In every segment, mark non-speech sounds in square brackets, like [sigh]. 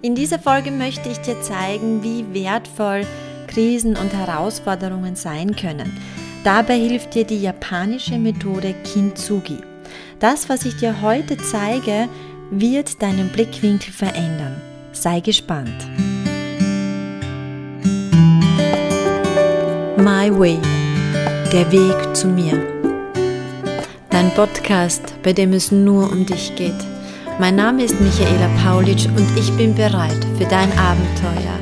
In dieser Folge möchte ich dir zeigen, wie wertvoll Krisen und Herausforderungen sein können. Dabei hilft dir die japanische Methode Kintsugi. Das, was ich dir heute zeige, wird deinen Blickwinkel verändern. Sei gespannt. My Way, der Weg zu mir. Dein Podcast, bei dem es nur um dich geht. Mein Name ist Michaela Paulitsch und ich bin bereit für dein Abenteuer.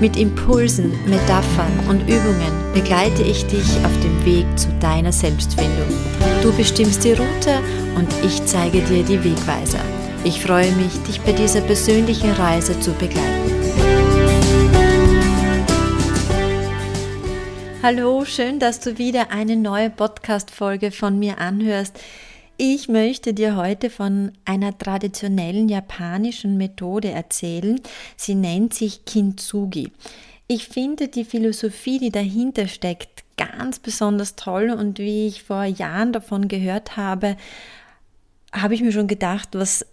Mit Impulsen, Metaphern und Übungen begleite ich dich auf dem Weg zu deiner Selbstfindung. Du bestimmst die Route und ich zeige dir die Wegweiser. Ich freue mich, dich bei dieser persönlichen Reise zu begleiten. Hallo, schön, dass du wieder eine neue Podcast-Folge von mir anhörst. Ich möchte dir heute von einer traditionellen japanischen Methode erzählen. Sie nennt sich Kintsugi. Ich finde die Philosophie, die dahinter steckt, ganz besonders toll und wie ich vor Jahren davon gehört habe, habe ich mir schon gedacht, was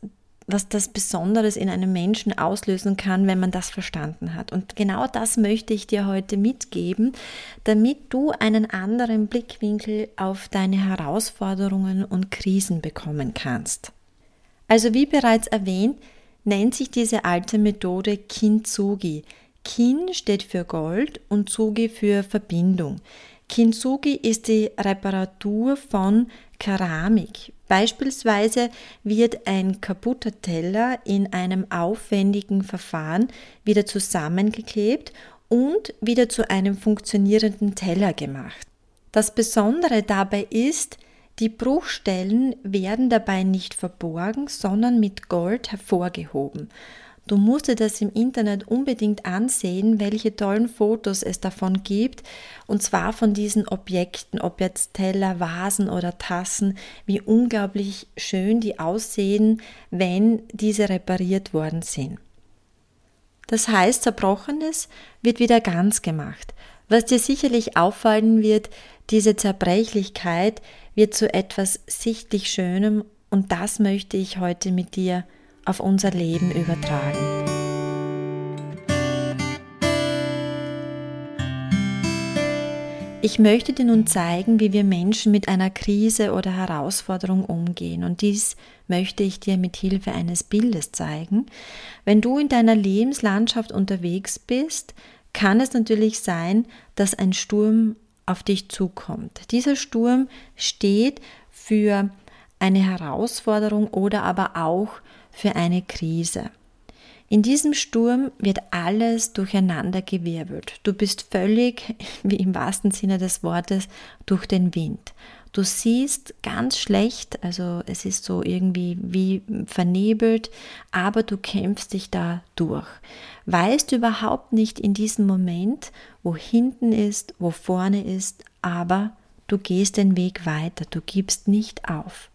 was das Besonderes in einem Menschen auslösen kann, wenn man das verstanden hat. Und genau das möchte ich dir heute mitgeben, damit du einen anderen Blickwinkel auf deine Herausforderungen und Krisen bekommen kannst. Also wie bereits erwähnt, nennt sich diese alte Methode Kintsugi. Kin steht für Gold und Sugi für Verbindung. Kintsugi ist die Reparatur von Keramik. Beispielsweise wird ein kaputter Teller in einem aufwendigen Verfahren wieder zusammengeklebt und wieder zu einem funktionierenden Teller gemacht. Das Besondere dabei ist, die Bruchstellen werden dabei nicht verborgen, sondern mit Gold hervorgehoben. Du musst dir das im Internet unbedingt ansehen, welche tollen Fotos es davon gibt. Und zwar von diesen Objekten, ob jetzt Teller, Vasen oder Tassen, wie unglaublich schön die aussehen, wenn diese repariert worden sind. Das heißt, Zerbrochenes wird wieder ganz gemacht. Was dir sicherlich auffallen wird, diese Zerbrechlichkeit wird zu etwas sichtlich Schönem und das möchte ich heute mit dir auf unser Leben übertragen. Ich möchte dir nun zeigen, wie wir Menschen mit einer Krise oder Herausforderung umgehen. Und dies möchte ich dir mit Hilfe eines Bildes zeigen. Wenn du in deiner Lebenslandschaft unterwegs bist, kann es natürlich sein, dass ein Sturm auf dich zukommt. Dieser Sturm steht für eine Herausforderung oder aber auch für eine Krise. In diesem Sturm wird alles durcheinandergewirbelt. Du bist völlig, [laughs] wie im wahrsten Sinne des Wortes, durch den Wind. Du siehst ganz schlecht, also es ist so irgendwie wie vernebelt, aber du kämpfst dich da durch. Weißt überhaupt nicht in diesem Moment, wo hinten ist, wo vorne ist, aber du gehst den Weg weiter, du gibst nicht auf.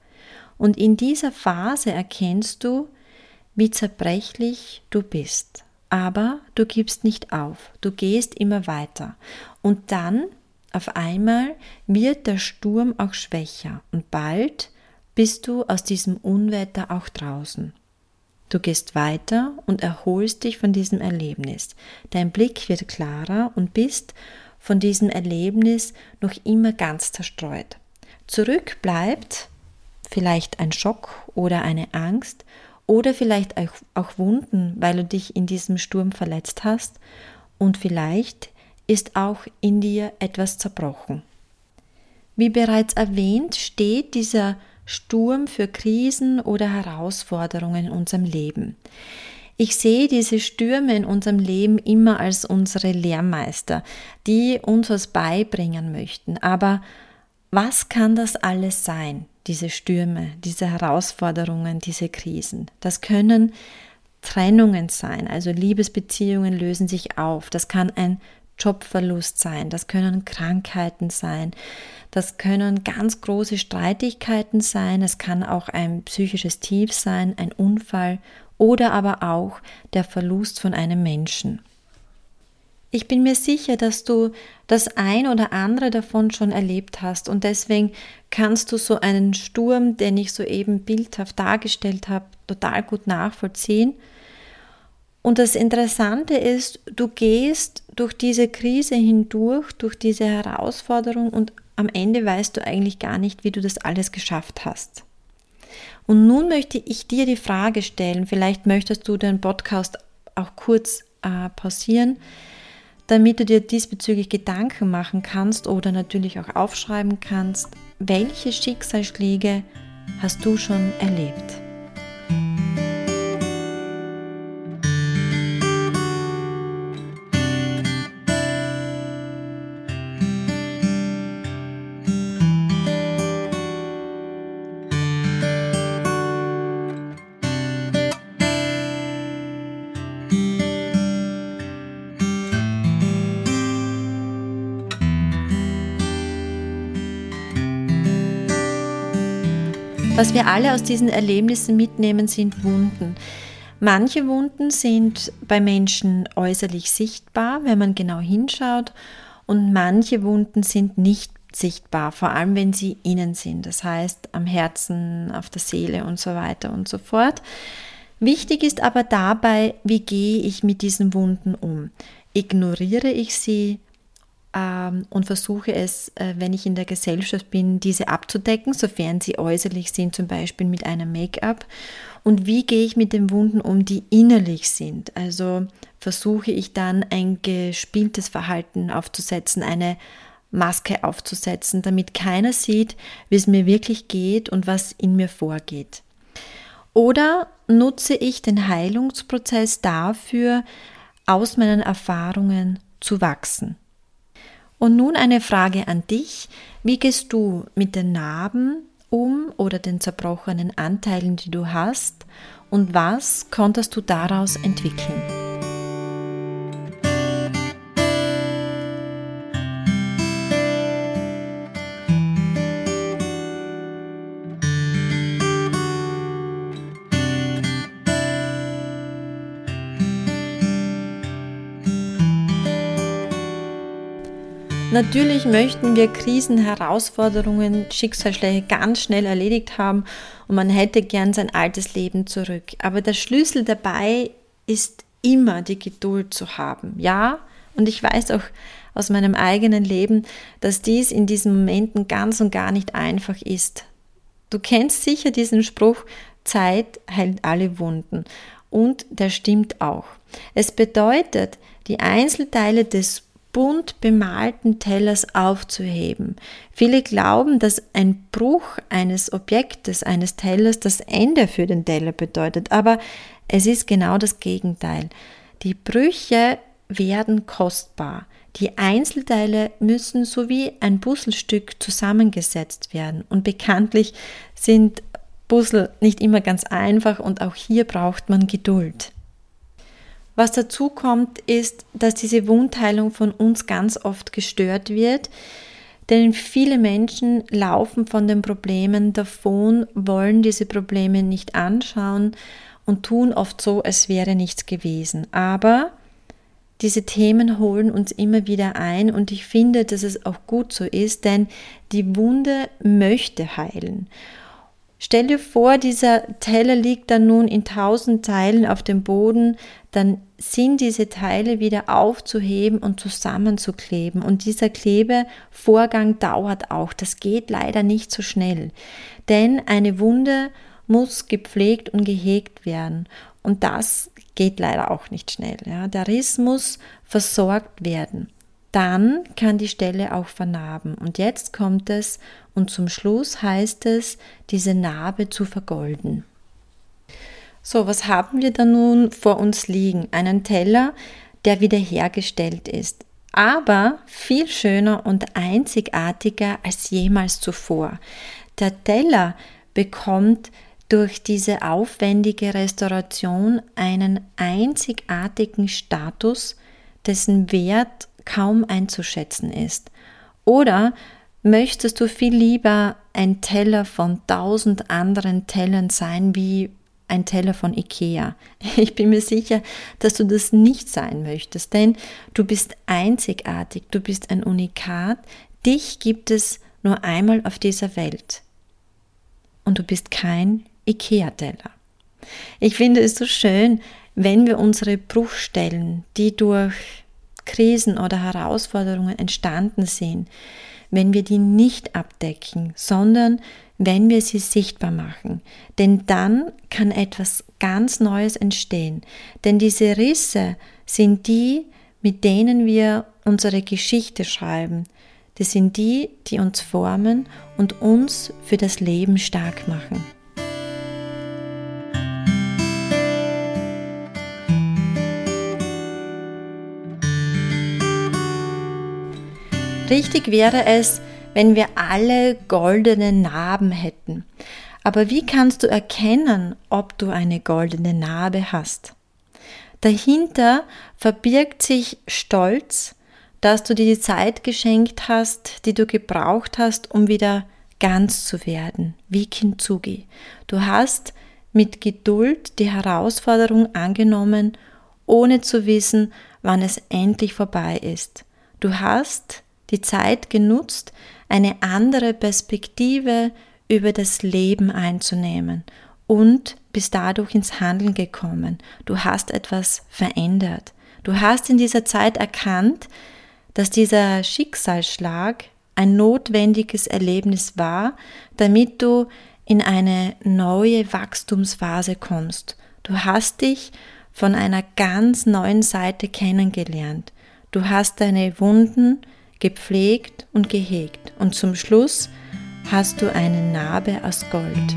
Und in dieser Phase erkennst du, wie zerbrechlich du bist. Aber du gibst nicht auf, du gehst immer weiter. Und dann, auf einmal, wird der Sturm auch schwächer und bald bist du aus diesem Unwetter auch draußen. Du gehst weiter und erholst dich von diesem Erlebnis. Dein Blick wird klarer und bist von diesem Erlebnis noch immer ganz zerstreut. Zurück bleibt vielleicht ein Schock oder eine Angst oder vielleicht auch, auch Wunden, weil du dich in diesem Sturm verletzt hast und vielleicht ist auch in dir etwas zerbrochen. Wie bereits erwähnt, steht dieser Sturm für Krisen oder Herausforderungen in unserem Leben. Ich sehe diese Stürme in unserem Leben immer als unsere Lehrmeister, die uns was beibringen möchten. Aber was kann das alles sein? Diese Stürme, diese Herausforderungen, diese Krisen. Das können Trennungen sein, also Liebesbeziehungen lösen sich auf. Das kann ein Jobverlust sein, das können Krankheiten sein, das können ganz große Streitigkeiten sein, es kann auch ein psychisches Tief sein, ein Unfall oder aber auch der Verlust von einem Menschen. Ich bin mir sicher, dass du das ein oder andere davon schon erlebt hast und deswegen kannst du so einen Sturm, den ich soeben bildhaft dargestellt habe, total gut nachvollziehen. Und das Interessante ist, du gehst durch diese Krise hindurch, durch diese Herausforderung und am Ende weißt du eigentlich gar nicht, wie du das alles geschafft hast. Und nun möchte ich dir die Frage stellen, vielleicht möchtest du den Podcast auch kurz äh, pausieren, damit du dir diesbezüglich Gedanken machen kannst oder natürlich auch aufschreiben kannst, welche Schicksalsschläge hast du schon erlebt. Was wir alle aus diesen Erlebnissen mitnehmen, sind Wunden. Manche Wunden sind bei Menschen äußerlich sichtbar, wenn man genau hinschaut, und manche Wunden sind nicht sichtbar, vor allem wenn sie innen sind, das heißt am Herzen, auf der Seele und so weiter und so fort. Wichtig ist aber dabei, wie gehe ich mit diesen Wunden um? Ignoriere ich sie? Ähm, und versuche es, äh, wenn ich in der Gesellschaft bin, diese abzudecken, sofern sie äußerlich sind, zum Beispiel mit einem Make-up. Und wie gehe ich mit den Wunden um, die innerlich sind? Also versuche ich dann ein gespieltes Verhalten aufzusetzen, eine Maske aufzusetzen, damit keiner sieht, wie es mir wirklich geht und was in mir vorgeht. Oder nutze ich den Heilungsprozess dafür, aus meinen Erfahrungen zu wachsen. Und nun eine Frage an dich. Wie gehst du mit den Narben um oder den zerbrochenen Anteilen, die du hast? Und was konntest du daraus entwickeln? Natürlich möchten wir Krisen, Herausforderungen, Schicksalsschläge ganz schnell erledigt haben und man hätte gern sein altes Leben zurück. Aber der Schlüssel dabei ist immer die Geduld zu haben. Ja, und ich weiß auch aus meinem eigenen Leben, dass dies in diesen Momenten ganz und gar nicht einfach ist. Du kennst sicher diesen Spruch, Zeit heilt alle Wunden. Und der stimmt auch. Es bedeutet, die Einzelteile des bunt bemalten Tellers aufzuheben. Viele glauben, dass ein Bruch eines Objektes, eines Tellers das Ende für den Teller bedeutet, aber es ist genau das Gegenteil. Die Brüche werden kostbar. Die Einzelteile müssen so wie ein Puzzlestück zusammengesetzt werden und bekanntlich sind Puzzle nicht immer ganz einfach und auch hier braucht man Geduld. Was dazu kommt, ist, dass diese Wundheilung von uns ganz oft gestört wird, denn viele Menschen laufen von den Problemen davon, wollen diese Probleme nicht anschauen und tun oft so, als wäre nichts gewesen. Aber diese Themen holen uns immer wieder ein und ich finde, dass es auch gut so ist, denn die Wunde möchte heilen. Stell dir vor, dieser Teller liegt dann nun in tausend Teilen auf dem Boden, dann sind diese Teile wieder aufzuheben und zusammenzukleben. Und dieser Klebevorgang dauert auch. Das geht leider nicht so schnell. Denn eine Wunde muss gepflegt und gehegt werden. Und das geht leider auch nicht schnell. Ja. Der Riss muss versorgt werden dann kann die Stelle auch vernarben. Und jetzt kommt es und zum Schluss heißt es, diese Narbe zu vergolden. So, was haben wir da nun vor uns liegen? Einen Teller, der wiederhergestellt ist, aber viel schöner und einzigartiger als jemals zuvor. Der Teller bekommt durch diese aufwendige Restauration einen einzigartigen Status, dessen Wert kaum einzuschätzen ist? Oder möchtest du viel lieber ein Teller von tausend anderen Tellern sein wie ein Teller von Ikea. [laughs] Ich bin mir sicher, dass du das nicht sein möchtest, denn du bist einzigartig, du bist ein Unikat, dich gibt es nur einmal auf dieser Welt. Und du bist kein Ikea-Teller. Ich finde es so schön, wenn wir unsere Bruchstellen, die durch Krisen oder Herausforderungen entstanden sind, wenn wir die nicht abdecken, sondern wenn wir sie sichtbar machen. Denn dann kann etwas ganz Neues entstehen. Denn diese Risse sind die, mit denen wir unsere Geschichte schreiben. Das sind die, die uns formen und uns für das Leben stark machen. Richtig wäre es, wenn wir alle goldene Narben hätten. Aber wie kannst du erkennen, ob du eine goldene Narbe hast? Dahinter verbirgt sich Stolz, dass du dir die Zeit geschenkt hast, die du gebraucht hast, um wieder ganz zu werden, wie Kintsugi. Du hast mit Geduld die Herausforderung angenommen, ohne zu wissen, wann es endlich vorbei ist. Du hast die Zeit genutzt, eine andere Perspektive über das Leben einzunehmen und bist dadurch ins Handeln gekommen. Du hast etwas verändert. Du hast in dieser Zeit erkannt, dass dieser Schicksalsschlag ein notwendiges Erlebnis war, damit du in eine neue Wachstumsphase kommst. Du hast dich von einer ganz neuen Seite kennengelernt. Du hast deine Wunden gepflegt und gehegt und zum Schluss hast du eine Narbe aus Gold.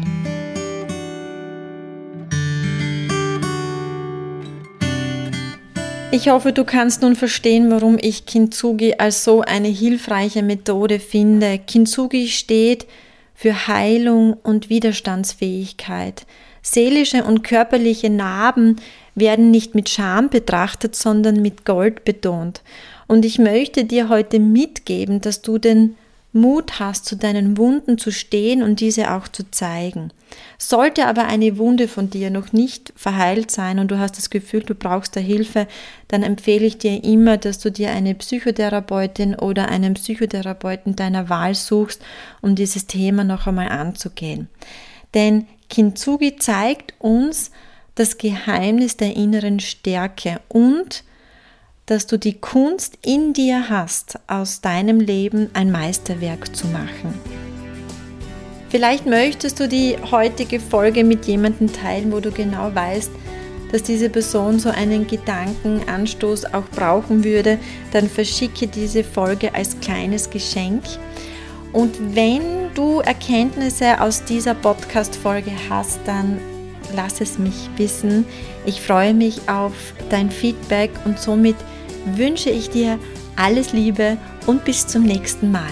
Ich hoffe, du kannst nun verstehen, warum ich Kintsugi als so eine hilfreiche Methode finde. Kintsugi steht für Heilung und Widerstandsfähigkeit. Seelische und körperliche Narben werden nicht mit Scham betrachtet, sondern mit Gold betont. Und ich möchte dir heute mitgeben, dass du den Mut hast, zu deinen Wunden zu stehen und diese auch zu zeigen. Sollte aber eine Wunde von dir noch nicht verheilt sein und du hast das Gefühl, du brauchst da Hilfe, dann empfehle ich dir immer, dass du dir eine Psychotherapeutin oder einen Psychotherapeuten deiner Wahl suchst, um dieses Thema noch einmal anzugehen. Denn Kintsugi zeigt uns das Geheimnis der inneren Stärke und dass du die Kunst in dir hast, aus deinem Leben ein Meisterwerk zu machen. Vielleicht möchtest du die heutige Folge mit jemandem teilen, wo du genau weißt, dass diese Person so einen Gedankenanstoß auch brauchen würde, dann verschicke diese Folge als kleines Geschenk. Und wenn du Erkenntnisse aus dieser Podcast-Folge hast, dann lass es mich wissen. Ich freue mich auf dein Feedback und somit wünsche ich dir alles Liebe und bis zum nächsten Mal.